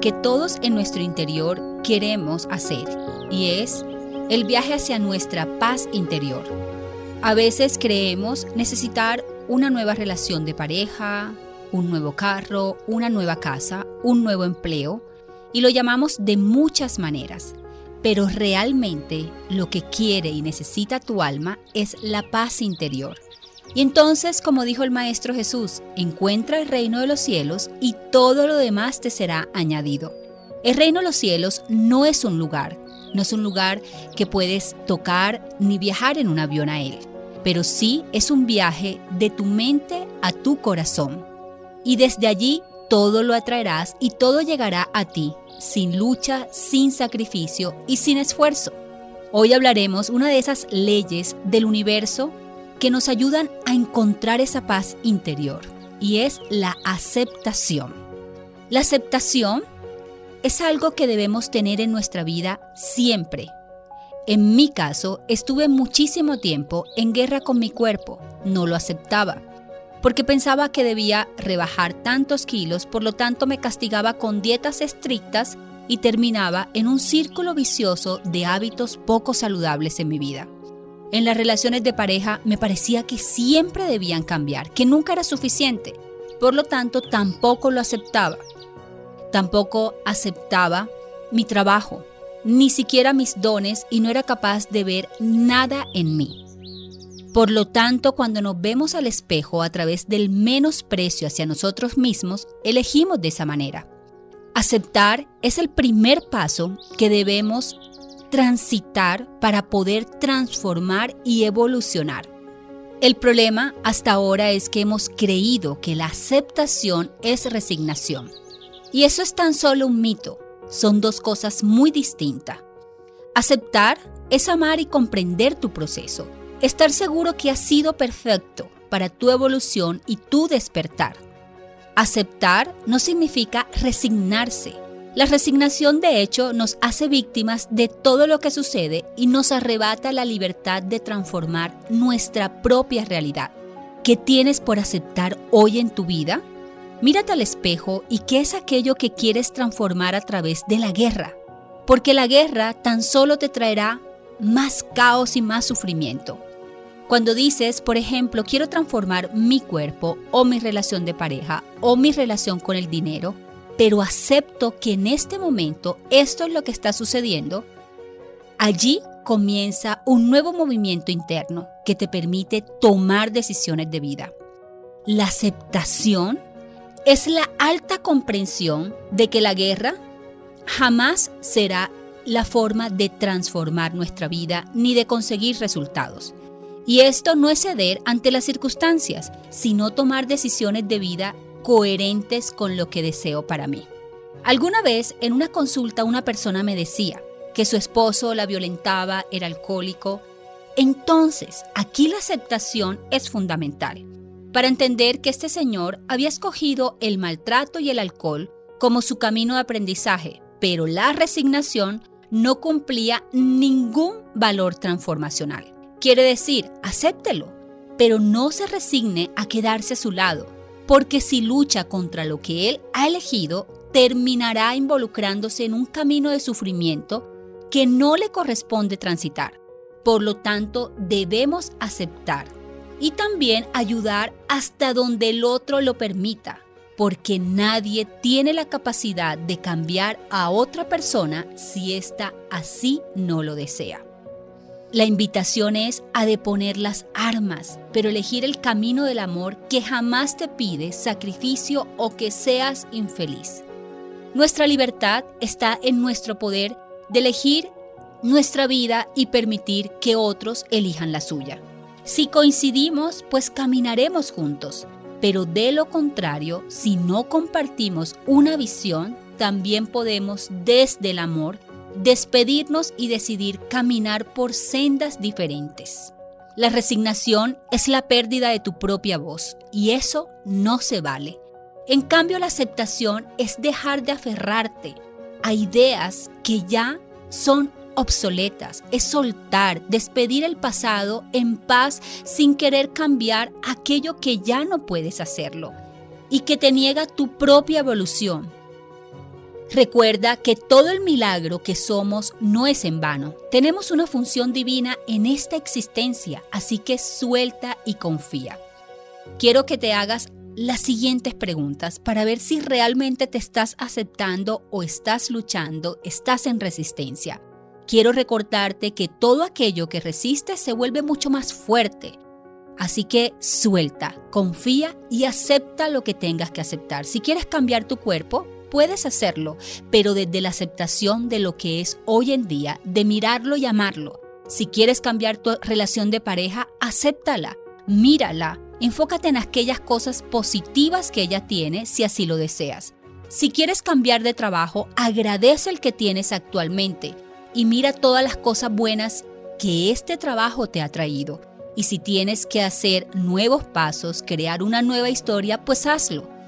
que todos en nuestro interior queremos hacer y es el viaje hacia nuestra paz interior. A veces creemos necesitar una nueva relación de pareja, un nuevo carro, una nueva casa, un nuevo empleo, y lo llamamos de muchas maneras. Pero realmente lo que quiere y necesita tu alma es la paz interior. Y entonces, como dijo el Maestro Jesús, encuentra el reino de los cielos y todo lo demás te será añadido. El reino de los cielos no es un lugar, no es un lugar que puedes tocar ni viajar en un avión a él pero sí es un viaje de tu mente a tu corazón. Y desde allí todo lo atraerás y todo llegará a ti, sin lucha, sin sacrificio y sin esfuerzo. Hoy hablaremos una de esas leyes del universo que nos ayudan a encontrar esa paz interior, y es la aceptación. La aceptación es algo que debemos tener en nuestra vida siempre, en mi caso, estuve muchísimo tiempo en guerra con mi cuerpo, no lo aceptaba, porque pensaba que debía rebajar tantos kilos, por lo tanto me castigaba con dietas estrictas y terminaba en un círculo vicioso de hábitos poco saludables en mi vida. En las relaciones de pareja me parecía que siempre debían cambiar, que nunca era suficiente, por lo tanto tampoco lo aceptaba. Tampoco aceptaba mi trabajo, ni siquiera mis dones y no era capaz de ver nada en mí. Por lo tanto, cuando nos vemos al espejo a través del menosprecio hacia nosotros mismos, elegimos de esa manera. Aceptar es el primer paso que debemos transitar para poder transformar y evolucionar. El problema hasta ahora es que hemos creído que la aceptación es resignación. Y eso es tan solo un mito son dos cosas muy distintas. Aceptar es amar y comprender tu proceso, estar seguro que ha sido perfecto para tu evolución y tu despertar. Aceptar no significa resignarse. La resignación de hecho nos hace víctimas de todo lo que sucede y nos arrebata la libertad de transformar nuestra propia realidad. ¿Qué tienes por aceptar hoy en tu vida? Mírate al espejo y qué es aquello que quieres transformar a través de la guerra. Porque la guerra tan solo te traerá más caos y más sufrimiento. Cuando dices, por ejemplo, quiero transformar mi cuerpo o mi relación de pareja o mi relación con el dinero, pero acepto que en este momento esto es lo que está sucediendo, allí comienza un nuevo movimiento interno que te permite tomar decisiones de vida. La aceptación es la alta comprensión de que la guerra jamás será la forma de transformar nuestra vida ni de conseguir resultados. Y esto no es ceder ante las circunstancias, sino tomar decisiones de vida coherentes con lo que deseo para mí. Alguna vez en una consulta una persona me decía que su esposo la violentaba, era alcohólico. Entonces, aquí la aceptación es fundamental para entender que este señor había escogido el maltrato y el alcohol como su camino de aprendizaje, pero la resignación no cumplía ningún valor transformacional. Quiere decir, acéptelo, pero no se resigne a quedarse a su lado, porque si lucha contra lo que él ha elegido, terminará involucrándose en un camino de sufrimiento que no le corresponde transitar. Por lo tanto, debemos aceptar y también ayudar hasta donde el otro lo permita, porque nadie tiene la capacidad de cambiar a otra persona si ésta así no lo desea. La invitación es a deponer las armas, pero elegir el camino del amor que jamás te pide sacrificio o que seas infeliz. Nuestra libertad está en nuestro poder de elegir nuestra vida y permitir que otros elijan la suya. Si coincidimos, pues caminaremos juntos, pero de lo contrario, si no compartimos una visión, también podemos desde el amor despedirnos y decidir caminar por sendas diferentes. La resignación es la pérdida de tu propia voz y eso no se vale. En cambio, la aceptación es dejar de aferrarte a ideas que ya son obsoletas, es soltar, despedir el pasado en paz sin querer cambiar aquello que ya no puedes hacerlo y que te niega tu propia evolución, Recuerda que todo el milagro que somos no es en vano. Tenemos una función divina en esta existencia, así que suelta y confía. Quiero que te hagas las siguientes preguntas para ver si realmente te estás aceptando o estás luchando, estás en resistencia. Quiero recordarte que todo aquello que resiste se vuelve mucho más fuerte. Así que suelta, confía y acepta lo que tengas que aceptar. Si quieres cambiar tu cuerpo, puedes hacerlo, pero desde la aceptación de lo que es hoy en día, de mirarlo y amarlo. Si quieres cambiar tu relación de pareja, acéptala, mírala, enfócate en aquellas cosas positivas que ella tiene si así lo deseas. Si quieres cambiar de trabajo, agradece el que tienes actualmente y mira todas las cosas buenas que este trabajo te ha traído. Y si tienes que hacer nuevos pasos, crear una nueva historia, pues hazlo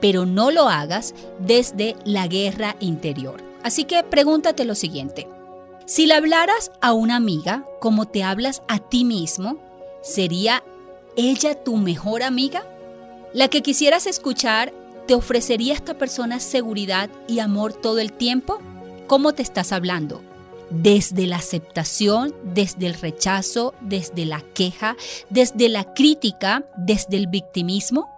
pero no lo hagas desde la guerra interior. Así que pregúntate lo siguiente. Si le hablaras a una amiga como te hablas a ti mismo, ¿sería ella tu mejor amiga? La que quisieras escuchar, ¿te ofrecería esta persona seguridad y amor todo el tiempo? ¿Cómo te estás hablando? desde la aceptación, desde el rechazo, desde la queja, desde la crítica, desde el victimismo?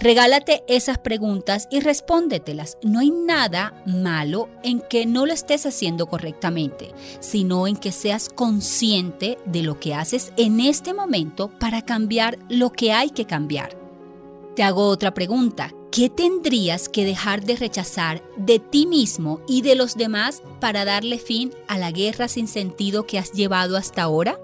Regálate esas preguntas y respóndetelas. No hay nada malo en que no lo estés haciendo correctamente, sino en que seas consciente de lo que haces en este momento para cambiar lo que hay que cambiar. Te hago otra pregunta. ¿Qué tendrías que dejar de rechazar de ti mismo y de los demás para darle fin a la guerra sin sentido que has llevado hasta ahora?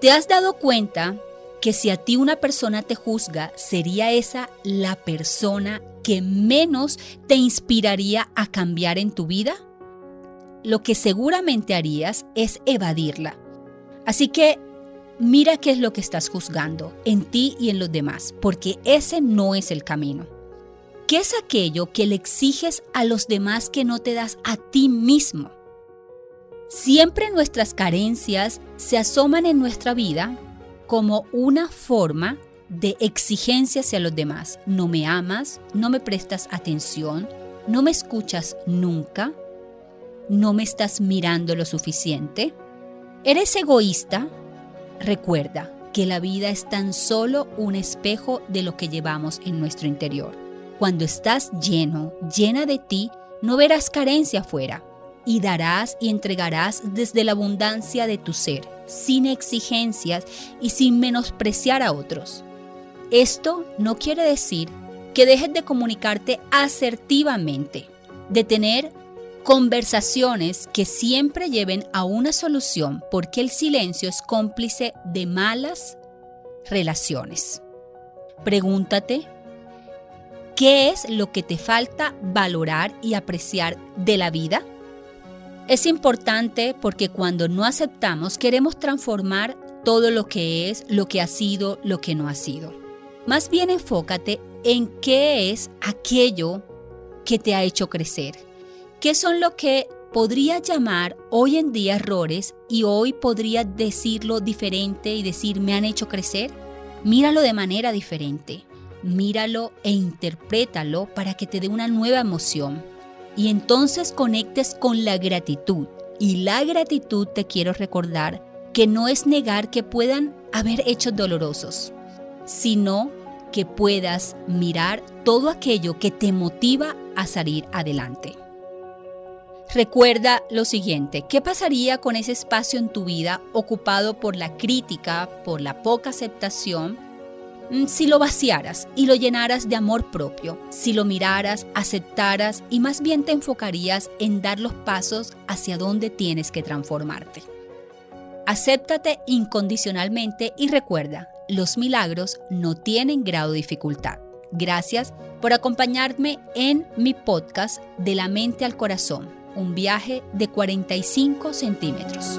¿Te has dado cuenta que si a ti una persona te juzga, sería esa la persona que menos te inspiraría a cambiar en tu vida? Lo que seguramente harías es evadirla. Así que mira qué es lo que estás juzgando en ti y en los demás, porque ese no es el camino. ¿Qué es aquello que le exiges a los demás que no te das a ti mismo? Siempre nuestras carencias se asoman en nuestra vida como una forma de exigencia hacia los demás. No me amas, no me prestas atención, no me escuchas nunca, no me estás mirando lo suficiente. ¿Eres egoísta? Recuerda que la vida es tan solo un espejo de lo que llevamos en nuestro interior. Cuando estás lleno, llena de ti, no verás carencia afuera y darás y entregarás desde la abundancia de tu ser, sin exigencias y sin menospreciar a otros. Esto no quiere decir que dejes de comunicarte asertivamente, de tener conversaciones que siempre lleven a una solución, porque el silencio es cómplice de malas relaciones. Pregúntate, ¿qué es lo que te falta valorar y apreciar de la vida? Es importante porque cuando no aceptamos queremos transformar todo lo que es, lo que ha sido, lo que no ha sido. Más bien enfócate en qué es aquello que te ha hecho crecer. ¿Qué son lo que podría llamar hoy en día errores y hoy podría decirlo diferente y decir me han hecho crecer? Míralo de manera diferente. Míralo e interprétalo para que te dé una nueva emoción y entonces conectes con la gratitud. Y la gratitud te quiero recordar que no es negar que puedan haber hechos dolorosos, sino que puedas mirar todo aquello que te motiva a salir adelante. Recuerda lo siguiente, ¿qué pasaría con ese espacio en tu vida ocupado por la crítica, por la poca aceptación? Mm, si lo vaciaras y lo llenaras de amor propio, si lo miraras, aceptaras y más bien te enfocarías en dar los pasos hacia donde tienes que transformarte. Acéptate incondicionalmente y recuerda, los milagros no tienen grado de dificultad. Gracias por acompañarme en mi podcast De la mente al corazón, un viaje de 45 centímetros.